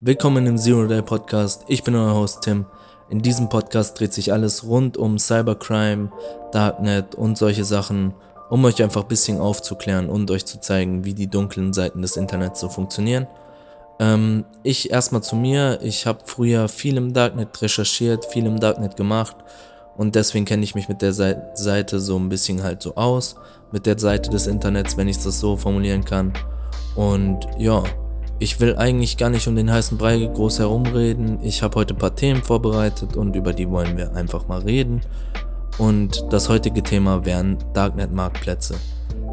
Willkommen im Zero Day Podcast. Ich bin euer Host Tim. In diesem Podcast dreht sich alles rund um Cybercrime, Darknet und solche Sachen, um euch einfach ein bisschen aufzuklären und euch zu zeigen, wie die dunklen Seiten des Internets so funktionieren. Ähm, ich erstmal zu mir. Ich habe früher viel im Darknet recherchiert, viel im Darknet gemacht und deswegen kenne ich mich mit der Seite so ein bisschen halt so aus. Mit der Seite des Internets, wenn ich das so formulieren kann. Und ja, ich will eigentlich gar nicht um den heißen Brei groß herumreden. Ich habe heute ein paar Themen vorbereitet und über die wollen wir einfach mal reden. Und das heutige Thema wären Darknet-Marktplätze.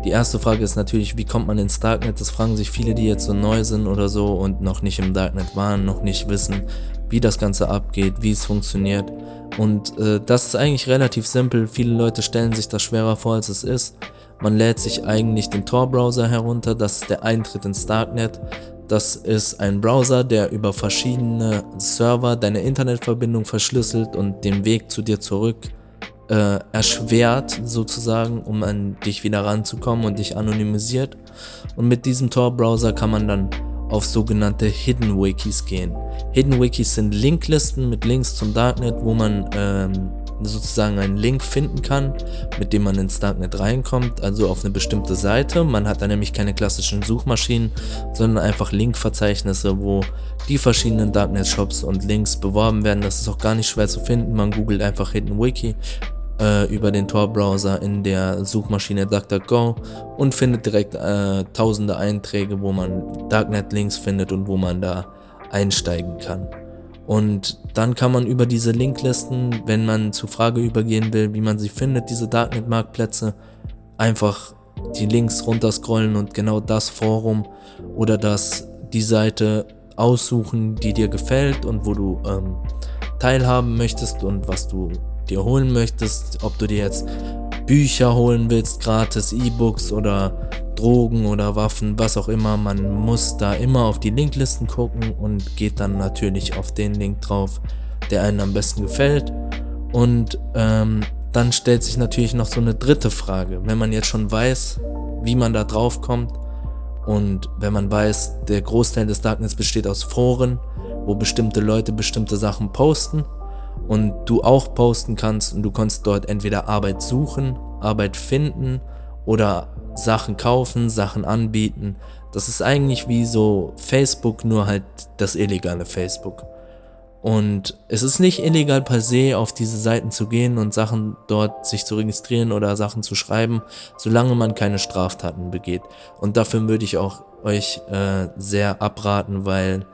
Die erste Frage ist natürlich, wie kommt man ins Darknet? Das fragen sich viele, die jetzt so neu sind oder so und noch nicht im Darknet waren, noch nicht wissen, wie das Ganze abgeht, wie es funktioniert. Und äh, das ist eigentlich relativ simpel. Viele Leute stellen sich das schwerer vor, als es ist. Man lädt sich eigentlich den Tor-Browser herunter, das ist der Eintritt ins Darknet. Das ist ein Browser, der über verschiedene Server deine Internetverbindung verschlüsselt und den Weg zu dir zurück äh, erschwert, sozusagen, um an dich wieder ranzukommen und dich anonymisiert. Und mit diesem Tor-Browser kann man dann auf sogenannte Hidden Wikis gehen. Hidden Wikis sind Linklisten mit Links zum Darknet, wo man ähm, sozusagen einen Link finden kann, mit dem man ins Darknet reinkommt, also auf eine bestimmte Seite. Man hat da nämlich keine klassischen Suchmaschinen, sondern einfach Linkverzeichnisse, wo die verschiedenen Darknet-Shops und Links beworben werden. Das ist auch gar nicht schwer zu finden. Man googelt einfach Hidden Wiki äh, über den Tor-Browser in der Suchmaschine DuckDuckGo und findet direkt äh, tausende Einträge, wo man Darknet-Links findet und wo man da einsteigen kann. Und dann kann man über diese Linklisten, wenn man zur Frage übergehen will, wie man sie findet, diese Darknet-Marktplätze, einfach die Links runterscrollen und genau das Forum oder das die Seite aussuchen, die dir gefällt und wo du ähm, teilhaben möchtest und was du dir holen möchtest, ob du dir jetzt Bücher holen willst, gratis E-Books oder Drogen oder Waffen, was auch immer. Man muss da immer auf die Linklisten gucken und geht dann natürlich auf den Link drauf, der einem am besten gefällt. Und ähm, dann stellt sich natürlich noch so eine dritte Frage. Wenn man jetzt schon weiß, wie man da drauf kommt und wenn man weiß, der Großteil des Darknets besteht aus Foren, wo bestimmte Leute bestimmte Sachen posten und du auch posten kannst und du kannst dort entweder Arbeit suchen, Arbeit finden oder Sachen kaufen, Sachen anbieten. Das ist eigentlich wie so Facebook, nur halt das illegale Facebook. Und es ist nicht illegal per se, auf diese Seiten zu gehen und Sachen dort sich zu registrieren oder Sachen zu schreiben, solange man keine Straftaten begeht. Und dafür würde ich auch euch äh, sehr abraten, weil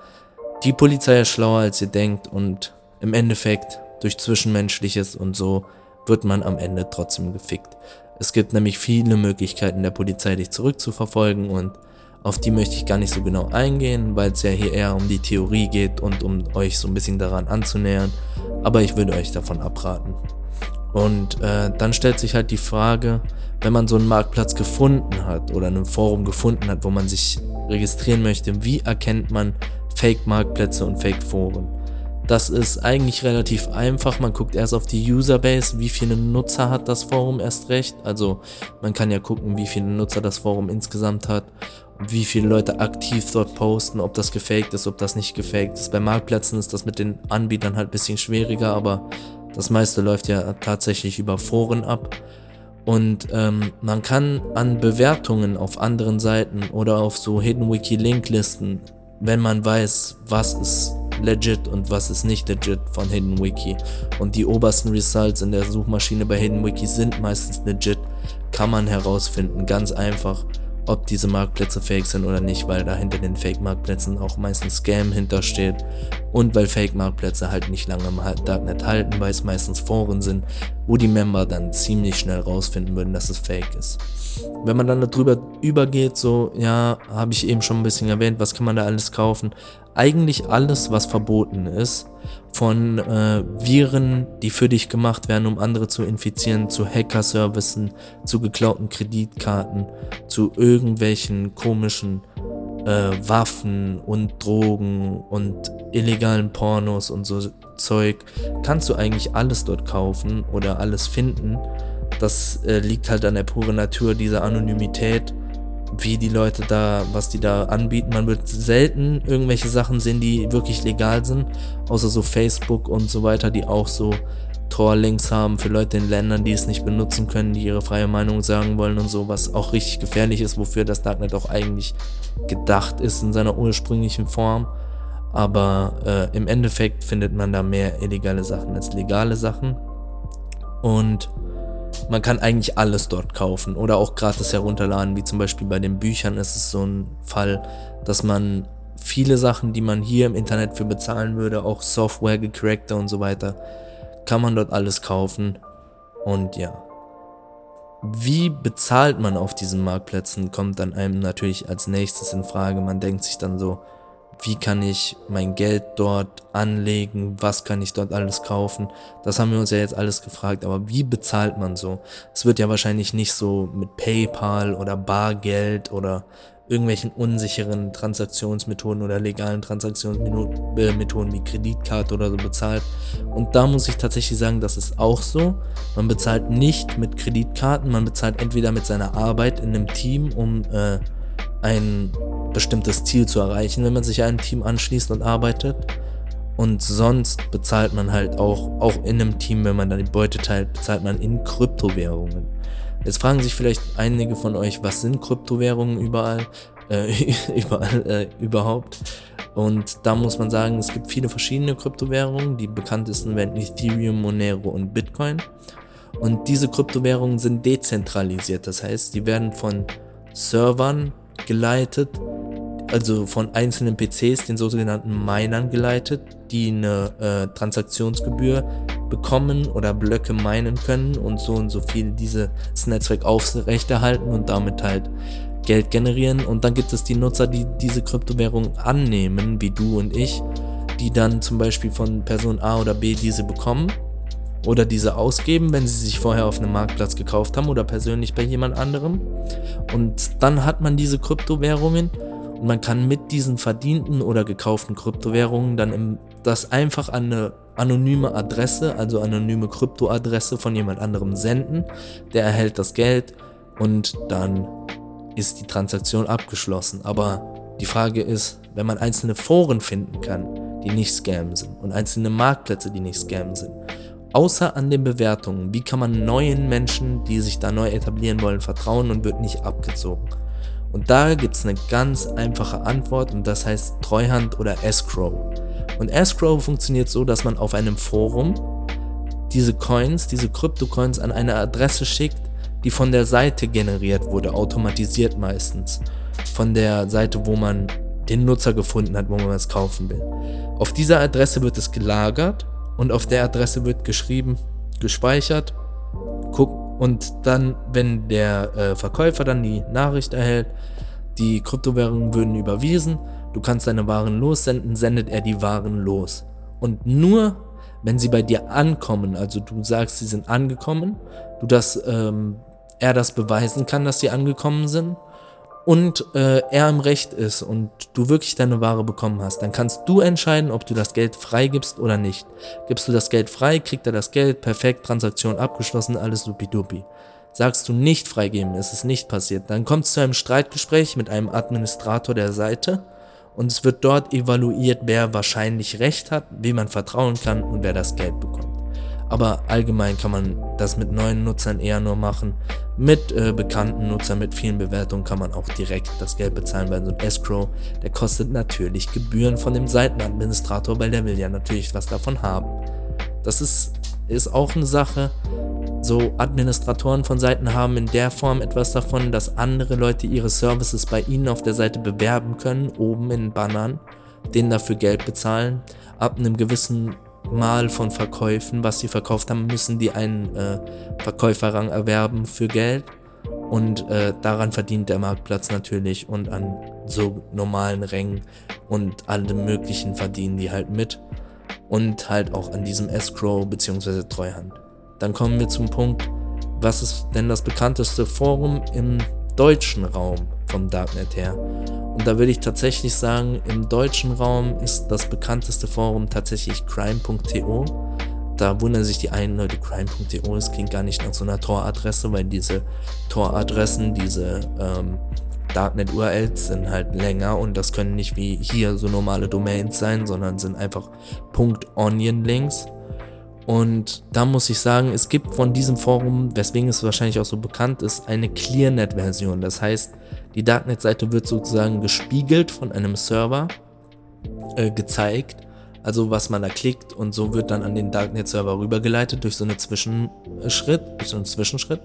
die Polizei ist schlauer als ihr denkt und im Endeffekt durch Zwischenmenschliches und so wird man am Ende trotzdem gefickt. Es gibt nämlich viele Möglichkeiten der Polizei, dich zurückzuverfolgen und auf die möchte ich gar nicht so genau eingehen, weil es ja hier eher um die Theorie geht und um euch so ein bisschen daran anzunähern. Aber ich würde euch davon abraten. Und äh, dann stellt sich halt die Frage, wenn man so einen Marktplatz gefunden hat oder ein Forum gefunden hat, wo man sich registrieren möchte, wie erkennt man Fake-Marktplätze und Fake-Foren? Das ist eigentlich relativ einfach. Man guckt erst auf die Userbase, wie viele Nutzer hat das Forum erst recht. Also man kann ja gucken, wie viele Nutzer das Forum insgesamt hat, wie viele Leute aktiv dort posten, ob das gefaked ist, ob das nicht gefaked ist. Bei Marktplätzen ist das mit den Anbietern halt ein bisschen schwieriger, aber das meiste läuft ja tatsächlich über Foren ab. Und ähm, man kann an Bewertungen auf anderen Seiten oder auf so Hidden Wiki Linklisten, wenn man weiß, was ist legit und was ist nicht legit von Hidden Wiki. Und die obersten Results in der Suchmaschine bei Hidden Wiki sind meistens legit, kann man herausfinden, ganz einfach, ob diese Marktplätze fake sind oder nicht, weil da hinter den Fake-Marktplätzen auch meistens Scam hintersteht und weil Fake-Marktplätze halt nicht lange im Darknet halten, weil es meistens Foren sind, wo die Member dann ziemlich schnell rausfinden würden, dass es fake ist. Wenn man dann darüber übergeht, so, ja, habe ich eben schon ein bisschen erwähnt, was kann man da alles kaufen? Eigentlich alles, was verboten ist, von äh, Viren, die für dich gemacht werden, um andere zu infizieren, zu Hacker-Services, zu geklauten Kreditkarten, zu irgendwelchen komischen äh, Waffen und Drogen und illegalen Pornos und so Zeug, kannst du eigentlich alles dort kaufen oder alles finden. Das äh, liegt halt an der puren Natur dieser Anonymität, wie die Leute da, was die da anbieten. Man wird selten irgendwelche Sachen sehen, die wirklich legal sind, außer so Facebook und so weiter, die auch so Tor-Links haben für Leute in Ländern, die es nicht benutzen können, die ihre freie Meinung sagen wollen und so, was auch richtig gefährlich ist, wofür das Darknet auch eigentlich gedacht ist in seiner ursprünglichen Form. Aber äh, im Endeffekt findet man da mehr illegale Sachen als legale Sachen. Und man kann eigentlich alles dort kaufen oder auch gratis herunterladen, wie zum Beispiel bei den Büchern ist es so ein Fall, dass man viele Sachen, die man hier im Internet für bezahlen würde, auch Software, gecrackte und so weiter, kann man dort alles kaufen. Und ja. Wie bezahlt man auf diesen Marktplätzen, kommt dann einem natürlich als nächstes in Frage. Man denkt sich dann so, wie kann ich mein Geld dort anlegen, was kann ich dort alles kaufen. Das haben wir uns ja jetzt alles gefragt, aber wie bezahlt man so? Es wird ja wahrscheinlich nicht so mit PayPal oder Bargeld oder irgendwelchen unsicheren Transaktionsmethoden oder legalen Transaktionsmethoden wie Kreditkarte oder so bezahlt. Und da muss ich tatsächlich sagen, das ist auch so. Man bezahlt nicht mit Kreditkarten, man bezahlt entweder mit seiner Arbeit in einem Team, um äh, ein bestimmtes Ziel zu erreichen, wenn man sich einem Team anschließt und arbeitet. Und sonst bezahlt man halt auch, auch in einem Team, wenn man dann die Beute teilt, bezahlt man in Kryptowährungen. Jetzt fragen sich vielleicht einige von euch, was sind Kryptowährungen überall, äh, überall äh, überhaupt? Und da muss man sagen, es gibt viele verschiedene Kryptowährungen. Die bekanntesten werden Ethereum, Monero und Bitcoin. Und diese Kryptowährungen sind dezentralisiert. Das heißt, die werden von Servern geleitet, also von einzelnen PCs, den sogenannten Minern geleitet, die eine äh, Transaktionsgebühr bekommen oder Blöcke meinen können und so und so viel dieses Netzwerk aufrechterhalten und damit halt Geld generieren. Und dann gibt es die Nutzer, die diese Kryptowährung annehmen, wie du und ich, die dann zum Beispiel von Person A oder B diese bekommen oder diese ausgeben, wenn sie sich vorher auf einem Marktplatz gekauft haben oder persönlich bei jemand anderem. Und dann hat man diese Kryptowährungen und man kann mit diesen verdienten oder gekauften Kryptowährungen dann im, das einfach an eine anonyme Adresse, also anonyme Kryptoadresse von jemand anderem senden. Der erhält das Geld und dann ist die Transaktion abgeschlossen. Aber die Frage ist, wenn man einzelne Foren finden kann, die nicht scam sind und einzelne Marktplätze, die nicht scam sind, außer an den Bewertungen, wie kann man neuen Menschen, die sich da neu etablieren wollen, vertrauen und wird nicht abgezogen? Und da gibt es eine ganz einfache Antwort und das heißt Treuhand oder Escrow. Und Escrow funktioniert so, dass man auf einem Forum diese Coins, diese Krypto-Coins an eine Adresse schickt, die von der Seite generiert wurde, automatisiert meistens. Von der Seite, wo man den Nutzer gefunden hat, wo man es kaufen will. Auf dieser Adresse wird es gelagert und auf der Adresse wird geschrieben, gespeichert. Und dann, wenn der äh, Verkäufer dann die Nachricht erhält, die Kryptowährungen würden überwiesen, du kannst deine Waren lossenden, sendet er die Waren los. Und nur wenn sie bei dir ankommen, also du sagst, sie sind angekommen, du das, ähm, er das beweisen kann, dass sie angekommen sind und äh, er im Recht ist und du wirklich deine Ware bekommen hast, dann kannst du entscheiden, ob du das Geld freigibst oder nicht. Gibst du das Geld frei, kriegt er das Geld, perfekt, Transaktion abgeschlossen, alles supidupi. Sagst du nicht freigeben, ist es nicht passiert, dann kommt es zu einem Streitgespräch mit einem Administrator der Seite und es wird dort evaluiert, wer wahrscheinlich Recht hat, wem man vertrauen kann und wer das Geld bekommt. Aber allgemein kann man das mit neuen Nutzern eher nur machen. Mit äh, bekannten Nutzern, mit vielen Bewertungen kann man auch direkt das Geld bezahlen bei so einem Escrow. Der kostet natürlich Gebühren von dem Seitenadministrator, weil der will ja natürlich was davon haben. Das ist, ist auch eine Sache. So Administratoren von Seiten haben in der Form etwas davon, dass andere Leute ihre Services bei ihnen auf der Seite bewerben können, oben in Bannern, denen dafür Geld bezahlen. Ab einem gewissen Mal von Verkäufen, was sie verkauft haben, müssen die einen äh, Verkäuferrang erwerben für Geld. Und äh, daran verdient der Marktplatz natürlich und an so normalen Rängen und allem möglichen verdienen die halt mit. Und halt auch an diesem Escrow bzw. Treuhand. Dann kommen wir zum Punkt, was ist denn das bekannteste Forum im deutschen Raum vom Darknet her? Und da würde ich tatsächlich sagen, im deutschen Raum ist das bekannteste Forum tatsächlich crime.to. Da wundern sich die einen Leute, crime.to, es klingt gar nicht nach so einer Tor-Adresse, weil diese Tor-Adressen, diese ähm, Darknet-URLs sind halt länger und das können nicht wie hier so normale Domains sein, sondern sind einfach .onion-Links. Und da muss ich sagen, es gibt von diesem Forum, weswegen es wahrscheinlich auch so bekannt ist, eine ClearNet-Version. Das heißt, die Darknet-Seite wird sozusagen gespiegelt von einem Server äh, gezeigt, also was man da klickt und so wird dann an den Darknet-Server rübergeleitet durch so einen Zwischenschritt, durch so einen Zwischenschritt.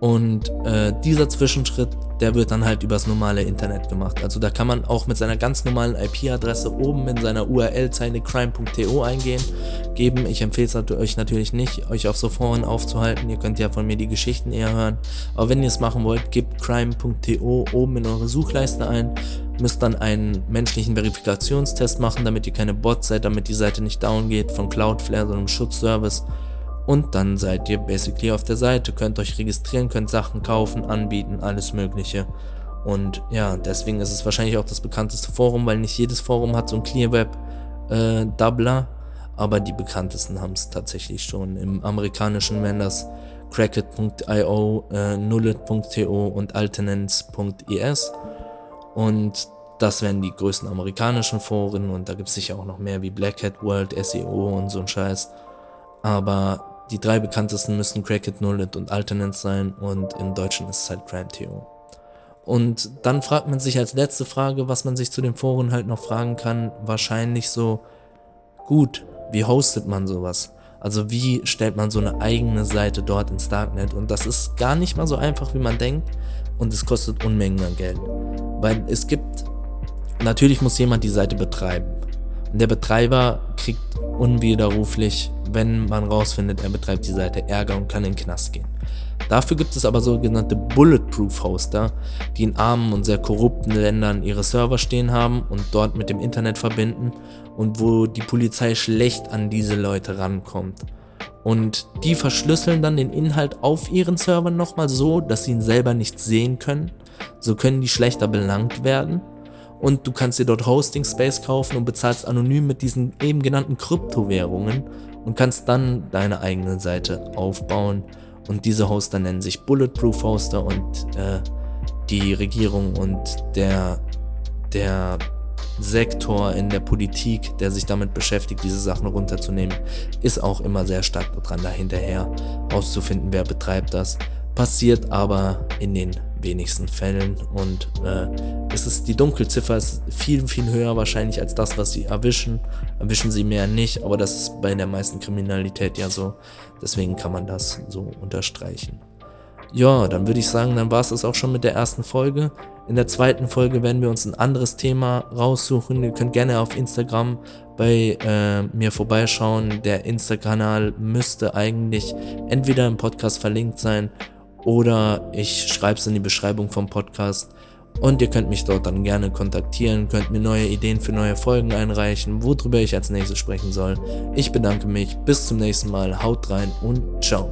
Und äh, dieser Zwischenschritt, der wird dann halt übers normale Internet gemacht. Also da kann man auch mit seiner ganz normalen IP-Adresse oben in seiner URL-Zeile crime.to eingehen, geben. Ich empfehle es euch natürlich nicht, euch auf so Foren aufzuhalten. Ihr könnt ja von mir die Geschichten eher hören. Aber wenn ihr es machen wollt, gebt crime.to oben in eure Suchleiste ein. Müsst dann einen menschlichen Verifikationstest machen, damit ihr keine Bots seid, damit die Seite nicht down geht von Cloudflare, so einem Schutzservice und dann seid ihr basically auf der Seite, könnt euch registrieren, könnt Sachen kaufen, anbieten, alles mögliche. Und ja, deswegen ist es wahrscheinlich auch das bekannteste Forum, weil nicht jedes Forum hat so ein ClearWeb äh, aber die bekanntesten haben es tatsächlich schon. Im amerikanischen wären das Cracket.io, äh, Nullet.to und Alternance.es. Und das wären die größten amerikanischen Foren und da gibt es sicher auch noch mehr wie Black Hat World, SEO und so ein Scheiß. Aber die drei bekanntesten müssen Crackit, Nullet und Alternance sein und im Deutschen ist es halt CrimeTO. Und dann fragt man sich als letzte Frage, was man sich zu den Foren halt noch fragen kann, wahrscheinlich so, gut, wie hostet man sowas? Also wie stellt man so eine eigene Seite dort ins Darknet? Und das ist gar nicht mal so einfach, wie man denkt und es kostet Unmengen an Geld. Weil es gibt, natürlich muss jemand die Seite betreiben. Und der Betreiber kriegt unwiderruflich wenn man rausfindet, er betreibt die Seite Ärger und kann in den Knast gehen. Dafür gibt es aber sogenannte Bulletproof Hoster, die in armen und sehr korrupten Ländern ihre Server stehen haben und dort mit dem Internet verbinden und wo die Polizei schlecht an diese Leute rankommt. Und die verschlüsseln dann den Inhalt auf ihren Servern nochmal so, dass sie ihn selber nicht sehen können. So können die schlechter belangt werden. Und du kannst dir dort Hosting Space kaufen und bezahlst anonym mit diesen eben genannten Kryptowährungen und kannst dann deine eigene Seite aufbauen. Und diese Hoster nennen sich Bulletproof Hoster und äh, die Regierung und der, der Sektor in der Politik, der sich damit beschäftigt, diese Sachen runterzunehmen, ist auch immer sehr stark daran dahinterher, auszufinden, wer betreibt das. Passiert aber in den wenigsten Fällen und äh, es ist die Dunkelziffer ist viel viel höher wahrscheinlich als das, was sie erwischen. Erwischen sie mehr nicht, aber das ist bei der meisten Kriminalität ja so. Deswegen kann man das so unterstreichen. Ja, dann würde ich sagen, dann war es das auch schon mit der ersten Folge. In der zweiten Folge werden wir uns ein anderes Thema raussuchen. Ihr könnt gerne auf Instagram bei äh, mir vorbeischauen. Der Insta-Kanal müsste eigentlich entweder im Podcast verlinkt sein oder ich schreibe es in die Beschreibung vom Podcast. Und ihr könnt mich dort dann gerne kontaktieren, könnt mir neue Ideen für neue Folgen einreichen, worüber ich als nächstes sprechen soll. Ich bedanke mich, bis zum nächsten Mal, haut rein und ciao.